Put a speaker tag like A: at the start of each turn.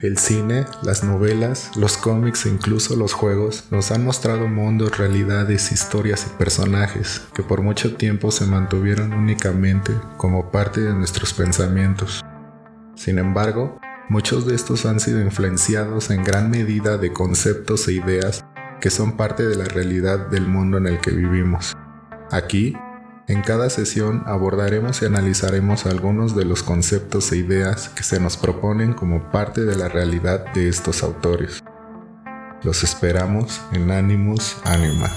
A: El cine, las novelas, los cómics e incluso los juegos nos han mostrado mundos, realidades, historias y personajes que por mucho tiempo se mantuvieron únicamente como parte de nuestros pensamientos. Sin embargo, muchos de estos han sido influenciados en gran medida de conceptos e ideas que son parte de la realidad del mundo en el que vivimos. Aquí en cada sesión abordaremos y analizaremos algunos de los conceptos e ideas que se nos proponen como parte de la realidad de estos autores. Los esperamos en Animus Anima.